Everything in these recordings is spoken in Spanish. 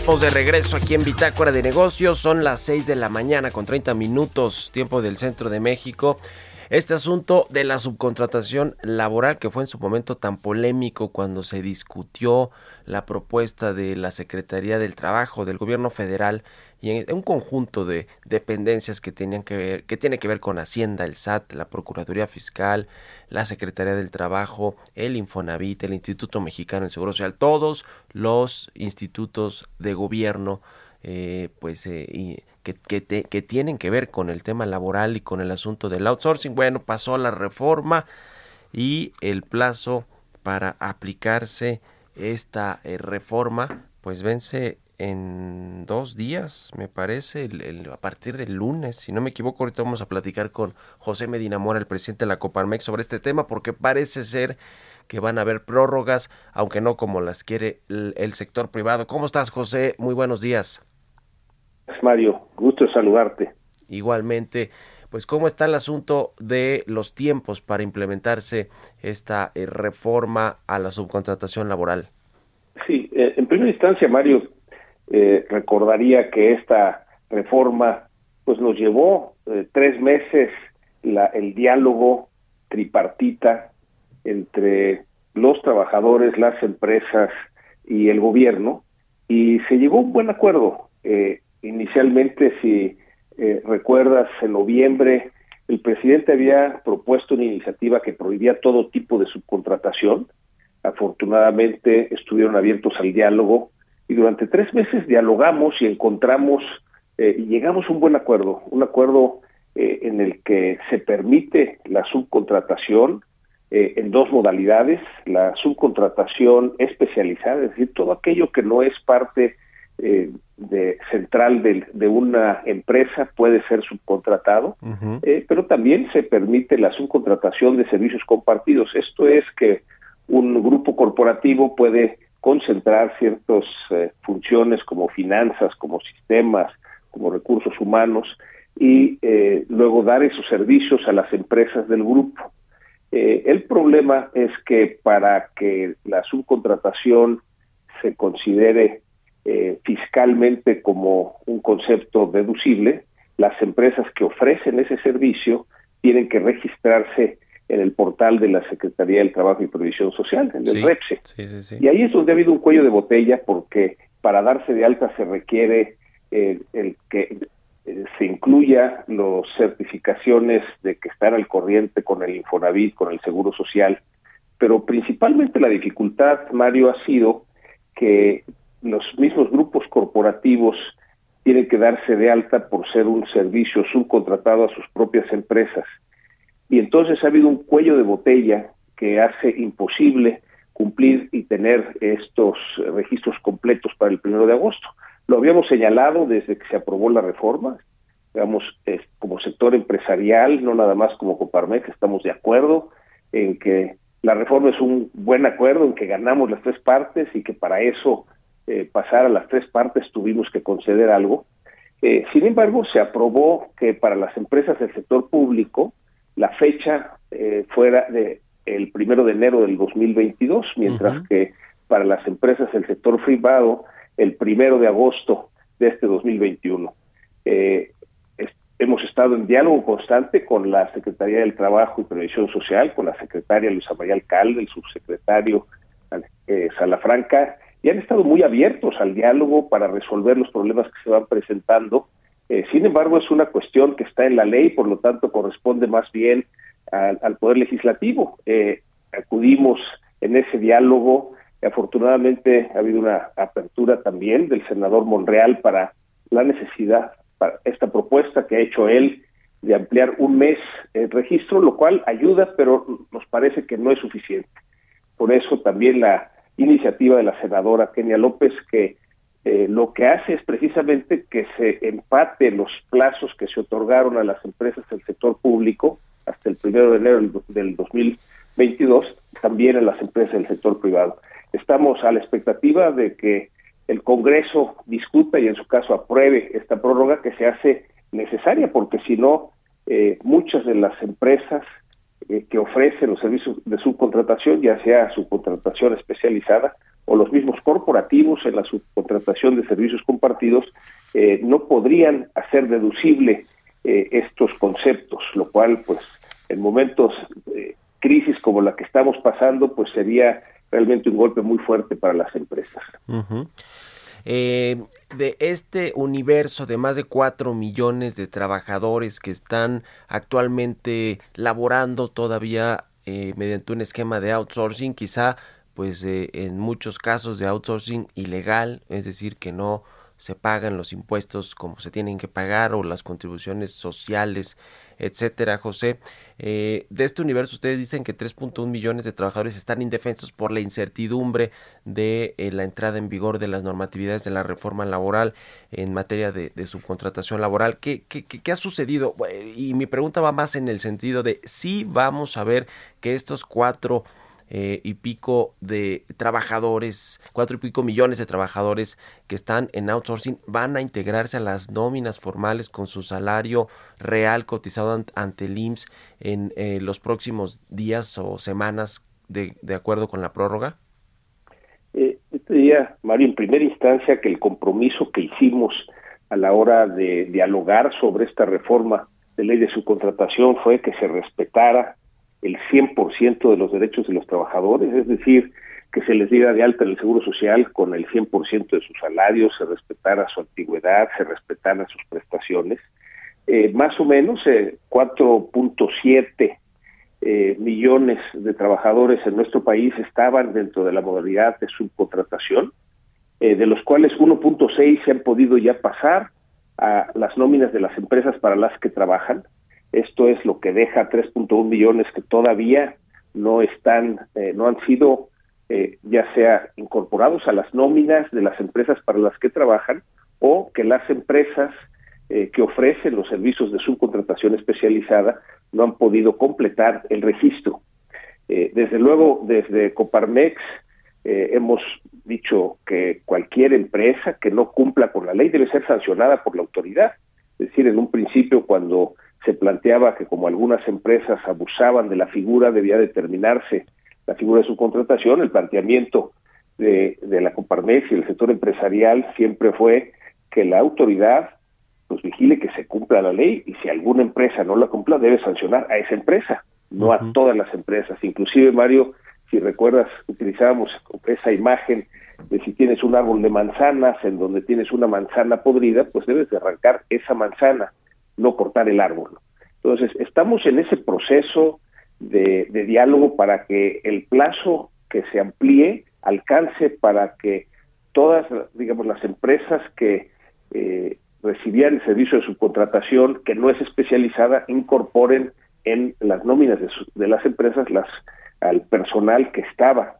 Estamos de regreso aquí en Bitácora de Negocios. Son las 6 de la mañana con 30 minutos, tiempo del centro de México. Este asunto de la subcontratación laboral que fue en su momento tan polémico cuando se discutió la propuesta de la Secretaría del Trabajo del Gobierno Federal y en un conjunto de dependencias que tenían que ver, que tiene que ver con Hacienda, el SAT, la Procuraduría Fiscal, la Secretaría del Trabajo, el Infonavit, el Instituto Mexicano del Seguro Social, todos los institutos de gobierno, eh, pues, eh, que, que tienen que ver con el tema laboral y con el asunto del outsourcing. Bueno, pasó la reforma y el plazo para aplicarse esta eh, reforma, pues vence en dos días, me parece, a partir del lunes, si no me equivoco, ahorita vamos a platicar con José Medina Mora, el presidente de la Coparmex, sobre este tema, porque parece ser que van a haber prórrogas, aunque no como las quiere el, sector privado. ¿Cómo estás, José? Muy buenos días. Mario, gusto saludarte. Igualmente, pues cómo está el asunto de los tiempos para implementarse esta eh, reforma a la subcontratación laboral. Sí, eh, en primera instancia, Mario, eh, recordaría que esta reforma pues nos llevó tres meses la, el diálogo tripartita entre los trabajadores, las empresas y el gobierno y se llegó a un buen acuerdo. Eh, inicialmente, si recuerdas, en noviembre el presidente había propuesto una iniciativa que prohibía todo tipo de subcontratación. Afortunadamente estuvieron abiertos al diálogo y durante tres meses dialogamos y encontramos eh, y llegamos a un buen acuerdo, un acuerdo eh, en el que se permite la subcontratación eh, en dos modalidades, la subcontratación especializada, es decir, todo aquello que no es parte de central de, de, una empresa puede ser subcontratado, pero también se permite la subcontratación de servicios compartidos. Esto es que un grupo corporativo puede concentrar ciertas eh, funciones como finanzas, como sistemas, como recursos humanos y eh, luego dar esos servicios a las empresas del grupo. Eh, el problema es que para que la subcontratación se considere fiscalmente como un concepto deducible, las empresas que ofrecen ese servicio tienen que registrarse en el portal de la Secretaría del Trabajo y Previsión Social, en el REPSE. y ahí es donde ha habido un cuello de botella porque para darse de alta se requiere eh, el que eh, se incluya las certificaciones de que están al corriente con el Infonavit, con el Seguro Social, pero principalmente la dificultad, Mario, ha sido que los mismos grupos corporativos tienen que darse de alta por ser un servicio subcontratado a sus propias empresas y entonces ha habido un cuello de botella que hace imposible cumplir y tener estos registros completos para el primero de agosto. Lo habíamos señalado desde que se aprobó la reforma, digamos, como sector empresarial, no nada más como Coparmex, estamos de acuerdo en que la reforma es un buen acuerdo, en que ganamos las tres partes y que para eso eh, pasar a las tres partes tuvimos que conceder algo. Eh, sin embargo, se aprobó que para las empresas del sector público, la fecha eh, fuera de el primero de enero del 2022, mientras que para las empresas del sector privado el primero de agosto de este 2021. Eh, hemos estado en diálogo constante con la Secretaría del Trabajo y Previsión Social, con la secretaria Luisa María Alcalde, el subsecretario eh, Salafranca, y han estado muy abiertos al diálogo para resolver los problemas que se van presentando eh, sin embargo, es una cuestión que está en la ley, por lo tanto corresponde más bien al, Poder Legislativo. Eh, diálogo. Afortunadamente ha habido una apertura también del senador Monreal para la necesidad, para esta propuesta que ha hecho él de ampliar un mes el registro, lo cual ayuda, pero nos parece que no es suficiente. Por eso también la iniciativa de la senadora Kenia López, que eh, lo que hace es precisamente que se empate los plazos que se otorgaron a las empresas del sector público hasta el primero de enero del 2022, también a las empresas del sector privado. Estamos a la expectativa de que el Congreso discuta y en su caso apruebe esta prórroga que se hace necesaria, porque si no, eh, muchas de las empresas eh, que ofrecen los servicios de subcontratación, ya sea subcontratación especializada o los mismos corporativos en la subcontratación de servicios compartidos, eh, no podrían hacer deducible estos conceptos, lo cual, pues, en momentos de crisis como la que estamos pasando, pues sería realmente un golpe muy fuerte para las empresas. Eh, de este universo de más de 4 millones de trabajadores que están actualmente laborando todavía eh, mediante un esquema de outsourcing, quizá pues eh, en muchos casos de outsourcing ilegal, es decir, que no se pagan los impuestos como se tienen que pagar o las contribuciones sociales etcétera, José. Eh, de este universo, ustedes dicen que 3.1 millones de trabajadores están indefensos por la incertidumbre de eh, la entrada en vigor de las normatividades de la reforma laboral en materia de, subcontratación laboral. ¿Qué, qué, qué, ha sucedido? Y mi pregunta va más en el sentido de si vamos a ver que estos cuatro eh, y pico de trabajadores, cuatro y pico millones de trabajadores que están en outsourcing van a integrarse a las nóminas formales con su salario real cotizado ante el IMSS en eh, los próximos días o semanas de, de acuerdo con la prórroga? Eh, este día, Mario, en primera instancia que el compromiso que hicimos a la hora de dialogar sobre esta reforma de ley de subcontratación fue que se respetara el 100% de los derechos de los trabajadores, es decir, que se les diera de alta en el Seguro Social con el 100% de sus salarios, se respetara su antigüedad, se respetaran sus prestaciones. Eh, más o menos eh, 4.7 eh, millones de trabajadores en nuestro país estaban dentro de la modalidad de subcontratación, eh, de los cuales 1.6 se han podido ya pasar a las nóminas de las empresas para las que trabajan esto es lo que deja 3.1 millones que todavía no están, eh, no han sido eh, ya sea incorporados a las nóminas de las empresas para las que trabajan o que las empresas eh, que ofrecen los servicios de subcontratación especializada no han podido completar el registro. desde luego, desde Coparmex hemos dicho que cualquier empresa que no cumpla con la ley debe ser sancionada por la autoridad. Es decir, en un principio cuando se planteaba que como algunas empresas abusaban de la figura, debía determinarse la figura de su contratación, el planteamiento de, de la Coparmex y el sector empresarial siempre fue que la autoridad pues vigile que se cumpla la ley y si alguna empresa no la cumpla debe sancionar a esa empresa, no a todas las empresas. Inclusive, Mario, si recuerdas, utilizábamos esa imagen de si tienes un árbol de manzanas en donde tienes una manzana podrida, pues debes de arrancar esa manzana no cortar el árbol. Entonces, estamos en ese proceso de, diálogo para que el plazo que se amplíe alcance para que todas, digamos, las empresas que eh, recibían el servicio de subcontratación que no es especializada incorporen en las nóminas de, las empresas las al personal que estaba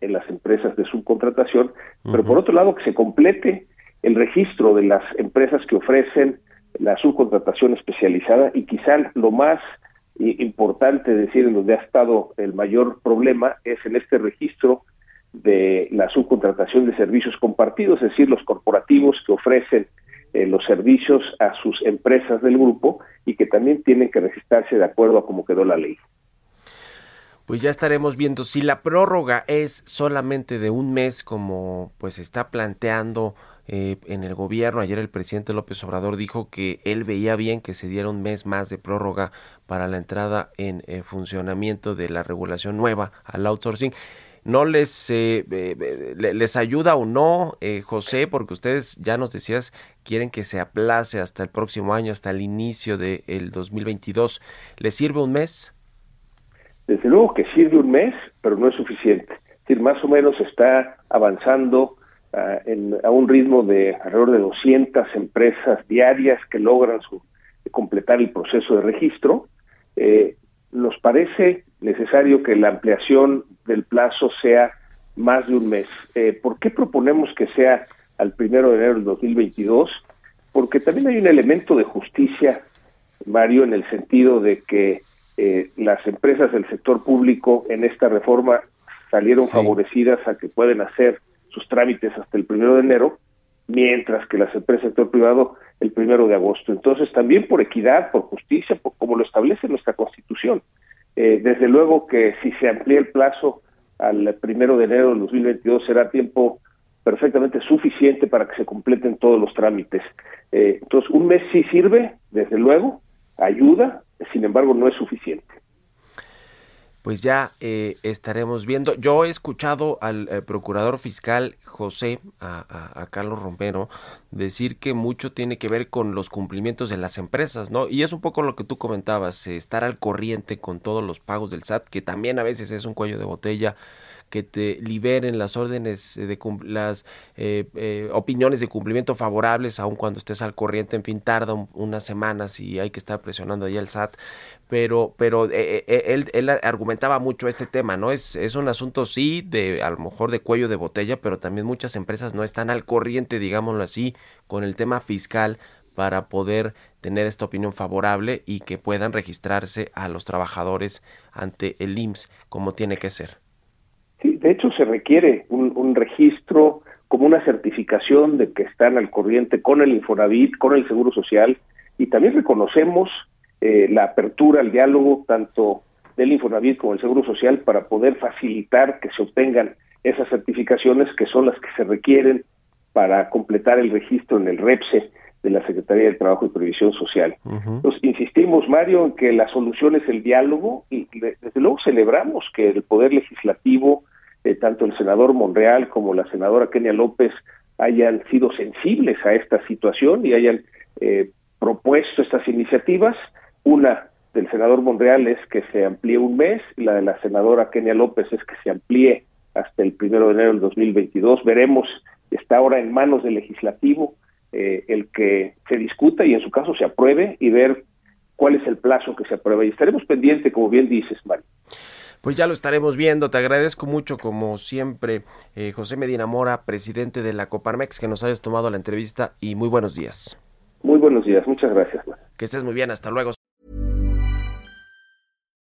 en las empresas de subcontratación, pero por otro lado que se complete el registro de las empresas que ofrecen la subcontratación especializada y quizá lo más importante decir en donde ha estado el mayor problema es en este registro de la subcontratación de servicios compartidos, es decir, los corporativos que ofrecen eh, los servicios a sus empresas del grupo y que también tienen que registrarse de acuerdo a cómo quedó la ley. Pues ya estaremos viendo si la prórroga es solamente de un mes como pues está planteando eh, en el gobierno. Ayer el presidente López Obrador dijo que él veía bien que se diera un mes más de prórroga para la entrada en eh, funcionamiento de la regulación nueva al outsourcing. ¿No les, eh, les ayuda o no, José? Porque ustedes, ya nos decías, quieren que se aplace hasta el próximo año, hasta el inicio del de 2022. ¿Les sirve un mes? Desde luego que sirve un mes, pero no es suficiente decir, más o menos está avanzando ah, en, a un ritmo de alrededor de 200 empresas diarias que logran su, completar el proceso de registro. Eh, nos parece necesario que la ampliación del plazo sea más de un mes. Eh, ¿Por qué proponemos que sea al primero de enero del 2022? Porque también hay un elemento de justicia, Mario, en el sentido de que eh, las empresas del sector público en esta reforma salieron favorecidas a que pueden hacer sus trámites hasta el primero de enero, mientras que las empresas del sector privado el primero de agosto. Entonces, también por equidad, por justicia, como lo establece nuestra Constitución. Eh, desde luego que si se amplía el plazo al primero de enero del 2022 será tiempo perfectamente suficiente para que se completen todos los trámites. Eh, entonces, un mes sí sirve, desde luego, ayuda, sin embargo, no es suficiente pues ya eh, estaremos viendo. Yo he escuchado al eh, procurador fiscal José, a, Carlos Romero, decir que mucho tiene que ver con los cumplimientos de las empresas, ¿no? Y es un poco lo que tú comentabas, eh, estar al corriente con todos los pagos del SAT, que también a veces es un cuello de botella que te liberen las órdenes de las eh, eh, opiniones de cumplimiento favorables, aun cuando estés al corriente, en fin, tarda unas semanas y hay que estar presionando ahí al SAT, pero, pero eh, él, él, argumentaba mucho este tema, ¿no? Es, es un asunto, sí, de a lo mejor de cuello de botella, pero también muchas empresas no están al corriente, digámoslo así, con el tema fiscal para poder tener esta opinión favorable y que puedan registrarse a los trabajadores ante el IMSS como tiene que ser. Sí, de hecho se requiere un, registro como una certificación de que están al corriente con el Infonavit, con el Seguro Social, y también reconocemos eh, la apertura al diálogo tanto del Infonavit como del Seguro Social para poder facilitar que se obtengan esas certificaciones que son las que se requieren para completar el registro en el REPSE de la Secretaría del Trabajo y Previsión Social. Entonces, insistimos, Mario, en que la solución es el diálogo y desde luego celebramos que el Poder Legislativo eh, tanto el senador Monreal como la senadora Kenia López hayan sido sensibles a esta situación y hayan eh, propuesto estas iniciativas. Una del senador Monreal es que se amplíe un mes, y la de la senadora Kenia López es que se amplíe hasta el primero de enero del 2022. Veremos, está ahora en manos del legislativo eh, el que se discuta y en su caso se apruebe y ver cuál es el plazo que se aprueba. Y estaremos pendientes, como bien dices, Mario. Pues ya lo estaremos viendo. Te agradezco mucho, como siempre, eh, José Medina Mora, presidente de la Coparmex, que nos hayas tomado la entrevista y muy buenos días. Muy buenos días, muchas gracias. Que estés muy bien, hasta luego.